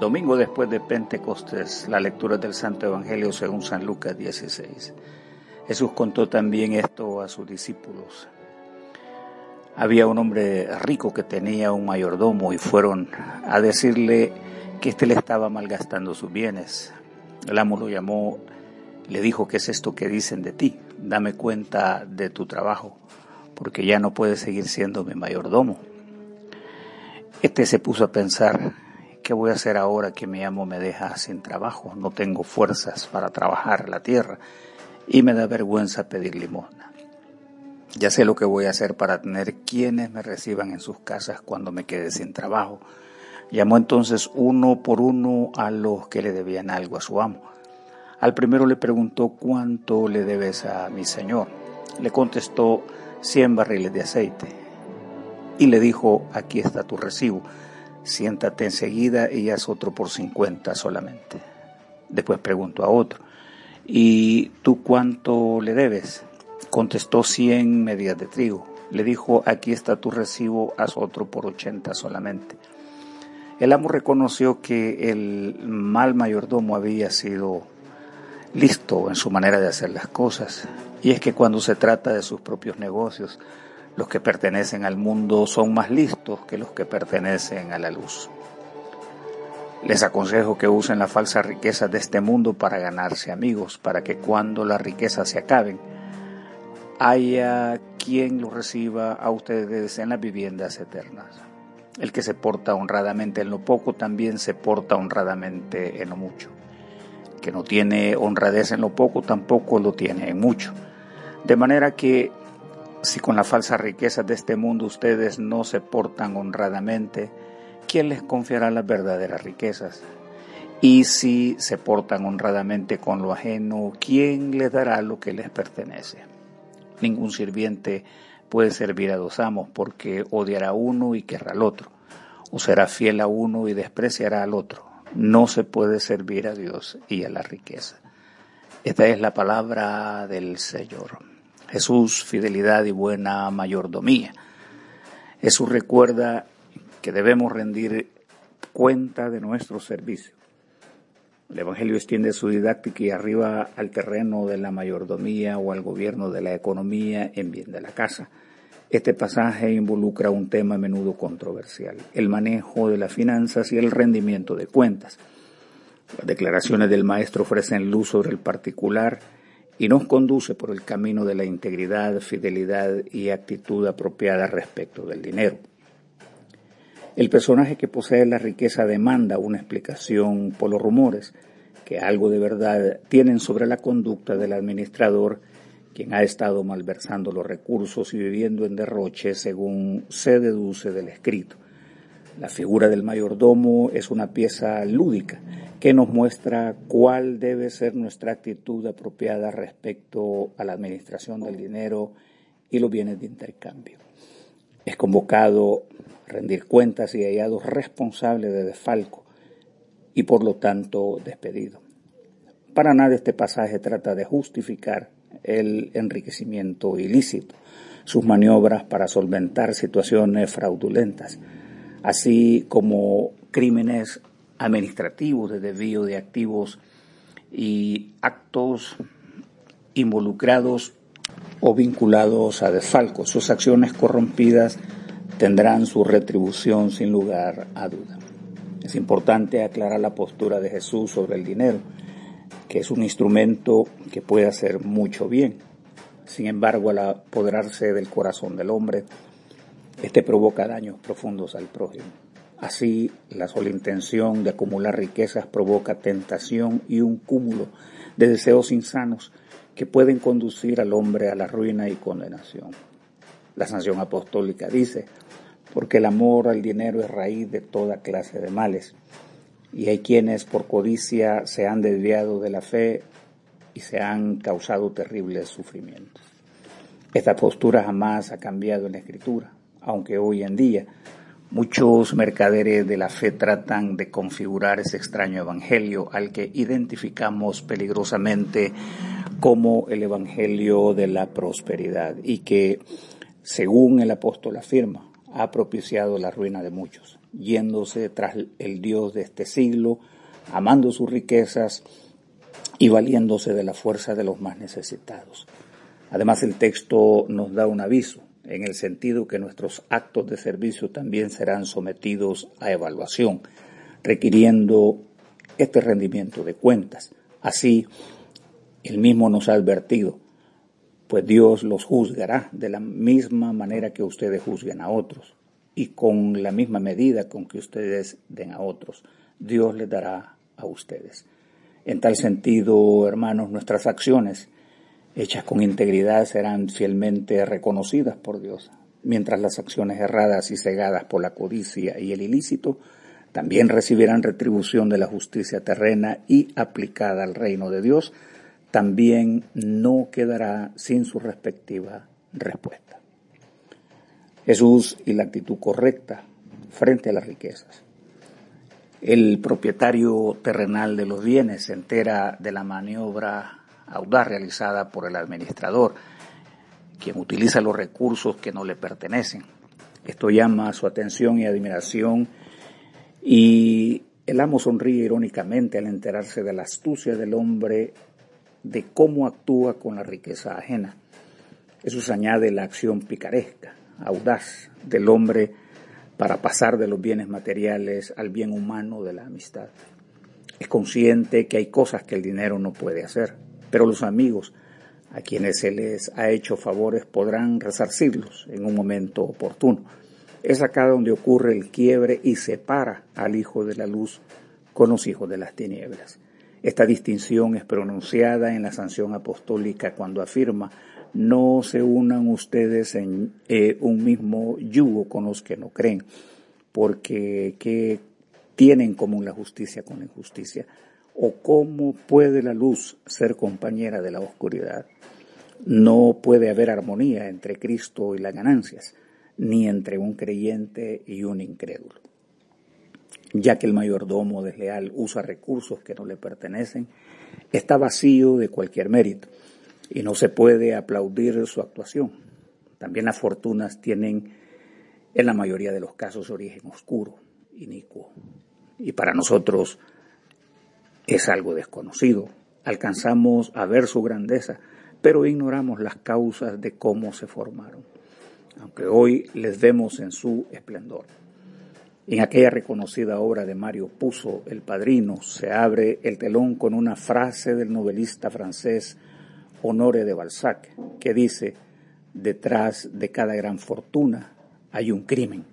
Domingo después de Pentecostés, la lectura del Santo Evangelio según San Lucas 16. Jesús contó también esto a sus discípulos. Había un hombre rico que tenía un mayordomo y fueron a decirle que éste le estaba malgastando sus bienes. El amo lo llamó, le dijo, ¿qué es esto que dicen de ti? Dame cuenta de tu trabajo, porque ya no puedes seguir siendo mi mayordomo. Este se puso a pensar, ¿qué voy a hacer ahora que mi amo me deja sin trabajo? No tengo fuerzas para trabajar la tierra y me da vergüenza pedir limosna. Ya sé lo que voy a hacer para tener quienes me reciban en sus casas cuando me quede sin trabajo. Llamó entonces uno por uno a los que le debían algo a su amo. Al primero le preguntó cuánto le debes a mi señor. Le contestó cien barriles de aceite y le dijo, aquí está tu recibo, siéntate enseguida y haz otro por 50 solamente. Después preguntó a otro, ¿y tú cuánto le debes? Contestó 100 medias de trigo. Le dijo, aquí está tu recibo, haz otro por 80 solamente. El amo reconoció que el mal mayordomo había sido listo en su manera de hacer las cosas. Y es que cuando se trata de sus propios negocios, los que pertenecen al mundo son más listos que los que pertenecen a la luz. Les aconsejo que usen las falsas riquezas de este mundo para ganarse amigos, para que cuando las riquezas se acaben, haya quien los reciba a ustedes en las viviendas eternas. El que se porta honradamente en lo poco también se porta honradamente en lo mucho. El que no tiene honradez en lo poco tampoco lo tiene en mucho. De manera que si con las falsas riquezas de este mundo ustedes no se portan honradamente, ¿quién les confiará las verdaderas riquezas? Y si se portan honradamente con lo ajeno, ¿quién les dará lo que les pertenece? Ningún sirviente puede servir a dos amos porque odiará a uno y querrá al otro, o será fiel a uno y despreciará al otro. No se puede servir a Dios y a la riqueza. Esta es la palabra del Señor. Jesús, fidelidad y buena mayordomía. Jesús recuerda que debemos rendir cuenta de nuestro servicio. El Evangelio extiende su didáctica y arriba al terreno de la mayordomía o al gobierno de la economía en bien de la casa. Este pasaje involucra un tema a menudo controversial, el manejo de las finanzas y el rendimiento de cuentas. Las declaraciones del maestro ofrecen luz sobre el particular y nos conduce por el camino de la integridad, fidelidad y actitud apropiada respecto del dinero. El personaje que posee la riqueza demanda una explicación por los rumores que algo de verdad tienen sobre la conducta del administrador, quien ha estado malversando los recursos y viviendo en derroche según se deduce del escrito. La figura del mayordomo es una pieza lúdica que nos muestra cuál debe ser nuestra actitud apropiada respecto a la administración del dinero y los bienes de intercambio. Es convocado a rendir cuentas y hallado responsable de desfalco y por lo tanto despedido. Para nada este pasaje trata de justificar el enriquecimiento ilícito, sus maniobras para solventar situaciones fraudulentas así como crímenes administrativos de desvío de activos y actos involucrados o vinculados a desfalco. Sus acciones corrompidas tendrán su retribución sin lugar a duda. Es importante aclarar la postura de Jesús sobre el dinero, que es un instrumento que puede hacer mucho bien. Sin embargo, al apoderarse del corazón del hombre, este provoca daños profundos al prójimo. Así, la sola intención de acumular riquezas provoca tentación y un cúmulo de deseos insanos que pueden conducir al hombre a la ruina y condenación. La sanción apostólica dice, porque el amor al dinero es raíz de toda clase de males, y hay quienes por codicia se han desviado de la fe y se han causado terribles sufrimientos. Esta postura jamás ha cambiado en la Escritura aunque hoy en día muchos mercaderes de la fe tratan de configurar ese extraño evangelio al que identificamos peligrosamente como el evangelio de la prosperidad y que, según el apóstol afirma, ha propiciado la ruina de muchos. yéndose tras el Dios de este siglo, amando sus riquezas y valiéndose de la fuerza de los más necesitados. Además, el texto nos da un aviso en el sentido que nuestros actos de servicio también serán sometidos a evaluación, requiriendo este rendimiento de cuentas. Así, el mismo nos ha advertido, pues Dios los juzgará de la misma manera que ustedes juzguen a otros y con la misma medida con que ustedes den a otros. Dios les dará a ustedes. En tal sentido, hermanos, nuestras acciones hechas con integridad serán fielmente reconocidas por Dios, mientras las acciones erradas y cegadas por la codicia y el ilícito también recibirán retribución de la justicia terrena y aplicada al reino de Dios, también no quedará sin su respectiva respuesta. Jesús y la actitud correcta frente a las riquezas. El propietario terrenal de los bienes se entera de la maniobra audaz realizada por el administrador, quien utiliza los recursos que no le pertenecen. Esto llama su atención y admiración y el amo sonríe irónicamente al enterarse de la astucia del hombre de cómo actúa con la riqueza ajena. Eso se añade la acción picaresca, audaz del hombre para pasar de los bienes materiales al bien humano de la amistad. Es consciente que hay cosas que el dinero no puede hacer, pero los amigos a quienes se les ha hecho favores podrán resarcirlos en un momento oportuno. Es acá donde ocurre el quiebre y separa al hijo de la luz con los hijos de las tinieblas. Esta distinción es pronunciada en la sanción apostólica cuando afirma no se unan ustedes en eh, un mismo yugo con los que no creen, porque ¿qué tienen en común la justicia con la injusticia? ¿O cómo puede la luz ser compañera de la oscuridad? No puede haber armonía entre Cristo y las ganancias, ni entre un creyente y un incrédulo. Ya que el mayordomo desleal usa recursos que no le pertenecen, está vacío de cualquier mérito y no se puede aplaudir su actuación. También las fortunas tienen en la mayoría de los casos origen oscuro, inicuo. Y para nosotros es algo desconocido. Alcanzamos a ver su grandeza, pero ignoramos las causas de cómo se formaron, aunque hoy les vemos en su esplendor. En aquella reconocida obra de Mario Puzo, El Padrino, se abre el telón con una frase del novelista francés Honore de Balzac, que dice, detrás de cada gran fortuna hay un crimen,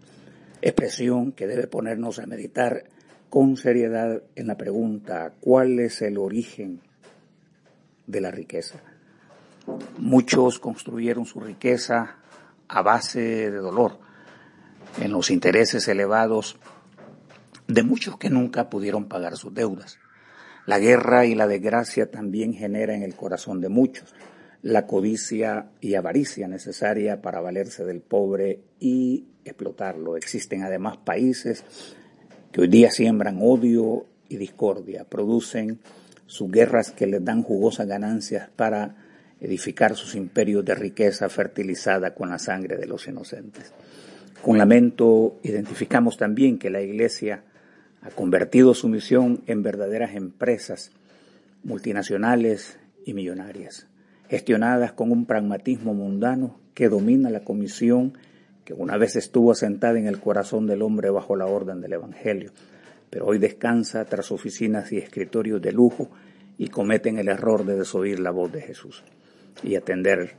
expresión que debe ponernos a meditar con seriedad en la pregunta, ¿cuál es el origen de la riqueza? Muchos construyeron su riqueza a base de dolor, en los intereses elevados de muchos que nunca pudieron pagar sus deudas. La guerra y la desgracia también generan en el corazón de muchos la codicia y avaricia necesaria para valerse del pobre y explotarlo. Existen además países que hoy día siembran odio y discordia, producen sus guerras que les dan jugosas ganancias para edificar sus imperios de riqueza fertilizada con la sangre de los inocentes. Con lamento identificamos también que la Iglesia ha convertido su misión en verdaderas empresas multinacionales y millonarias, gestionadas con un pragmatismo mundano que domina la comisión que una vez estuvo asentada en el corazón del hombre bajo la orden del Evangelio, pero hoy descansa tras oficinas y escritorios de lujo y cometen el error de desoír la voz de Jesús y atender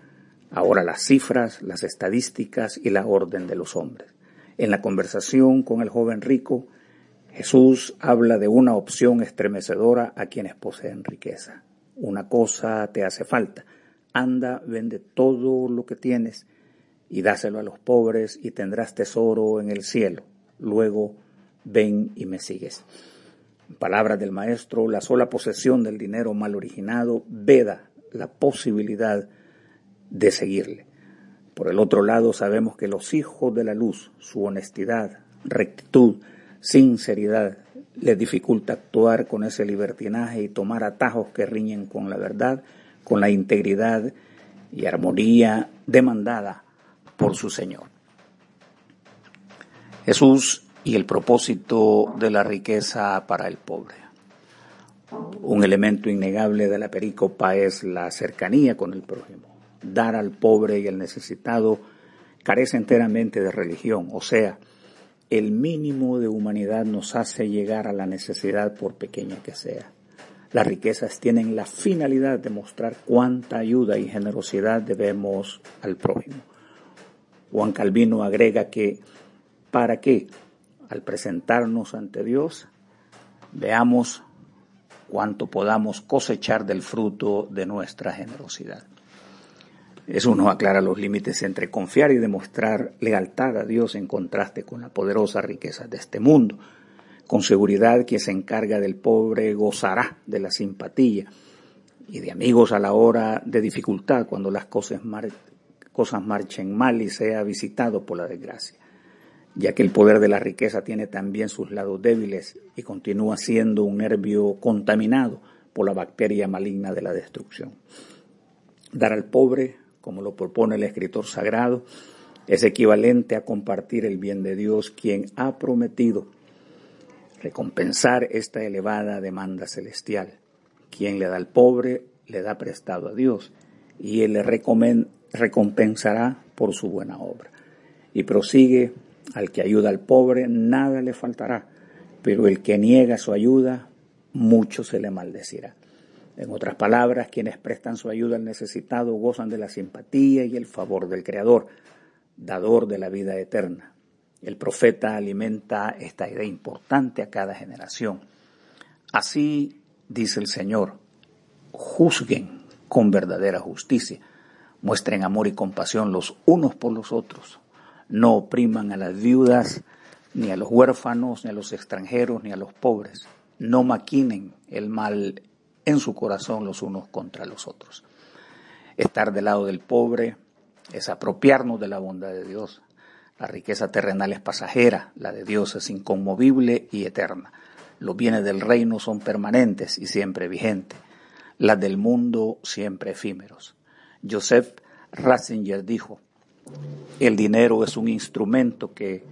ahora las cifras, las estadísticas y la orden de los hombres. En la conversación con el joven rico, Jesús habla de una opción estremecedora a quienes poseen riqueza. Una cosa te hace falta. Anda, vende todo lo que tienes y dáselo a los pobres y tendrás tesoro en el cielo. Luego, ven y me sigues. Palabras del maestro, la sola posesión del dinero mal originado veda la posibilidad de seguirle. Por el otro lado, sabemos que los hijos de la luz, su honestidad, rectitud, sinceridad les dificulta actuar con ese libertinaje y tomar atajos que riñen con la verdad, con la integridad y armonía demandada por su Señor. Jesús y el propósito de la riqueza para el pobre. Un elemento innegable de la pericopa es la cercanía con el prójimo. Dar al pobre y al necesitado carece enteramente de religión, o sea, el mínimo de humanidad nos hace llegar a la necesidad por pequeña que sea. Las riquezas tienen la finalidad de mostrar cuánta ayuda y generosidad debemos al prójimo. Juan Calvino agrega que para que al presentarnos ante Dios veamos cuánto podamos cosechar del fruto de nuestra generosidad. Eso nos aclara los límites entre confiar y demostrar lealtad a Dios en contraste con la poderosa riqueza de este mundo. Con seguridad quien se encarga del pobre gozará de la simpatía y de amigos a la hora de dificultad cuando las cosas, cosas marchen mal y sea visitado por la desgracia, ya que el poder de la riqueza tiene también sus lados débiles y continúa siendo un nervio contaminado por la bacteria maligna de la destrucción. Dar al pobre como lo propone el escritor sagrado, es equivalente a compartir el bien de Dios, quien ha prometido recompensar esta elevada demanda celestial. Quien le da al pobre, le da prestado a Dios, y Él le recompensará por su buena obra. Y prosigue, al que ayuda al pobre, nada le faltará, pero el que niega su ayuda, mucho se le maldecirá. En otras palabras, quienes prestan su ayuda al necesitado gozan de la simpatía y el favor del Creador, dador de la vida eterna. El profeta alimenta esta idea importante a cada generación. Así dice el Señor, juzguen con verdadera justicia, muestren amor y compasión los unos por los otros, no opriman a las viudas, ni a los huérfanos, ni a los extranjeros, ni a los pobres, no maquinen el mal en su corazón los unos contra los otros. Estar del lado del pobre es apropiarnos de la bondad de Dios. La riqueza terrenal es pasajera, la de Dios es inconmovible y eterna. Los bienes del reino son permanentes y siempre vigentes. Las del mundo siempre efímeros. Joseph Ratzinger dijo, el dinero es un instrumento que,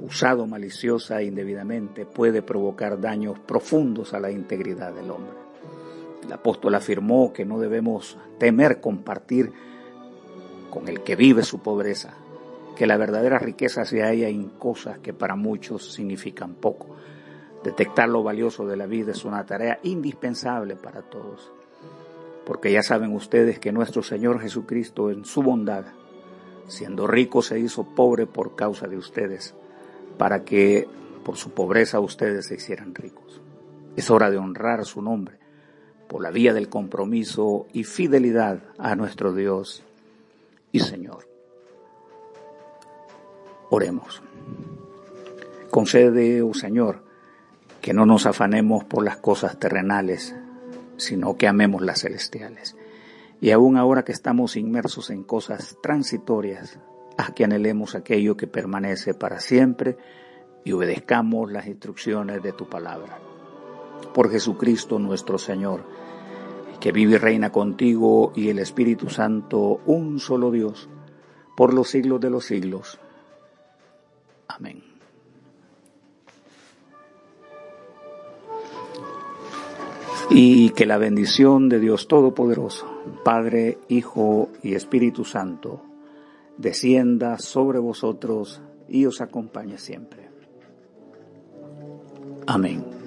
usado maliciosa e indebidamente, puede provocar daños profundos a la integridad del hombre. El apóstol afirmó que no debemos temer compartir con el que vive su pobreza, que la verdadera riqueza se halla en cosas que para muchos significan poco. Detectar lo valioso de la vida es una tarea indispensable para todos, porque ya saben ustedes que nuestro Señor Jesucristo en su bondad, siendo rico, se hizo pobre por causa de ustedes, para que por su pobreza ustedes se hicieran ricos. Es hora de honrar su nombre por la vía del compromiso y fidelidad a nuestro Dios y Señor. Oremos. Concede, oh Señor, que no nos afanemos por las cosas terrenales, sino que amemos las celestiales. Y aún ahora que estamos inmersos en cosas transitorias, haz que anhelemos aquello que permanece para siempre y obedezcamos las instrucciones de tu palabra. Por Jesucristo nuestro Señor, que vive y reina contigo y el Espíritu Santo, un solo Dios, por los siglos de los siglos. Amén. Y que la bendición de Dios Todopoderoso, Padre, Hijo y Espíritu Santo, descienda sobre vosotros y os acompañe siempre. Amén.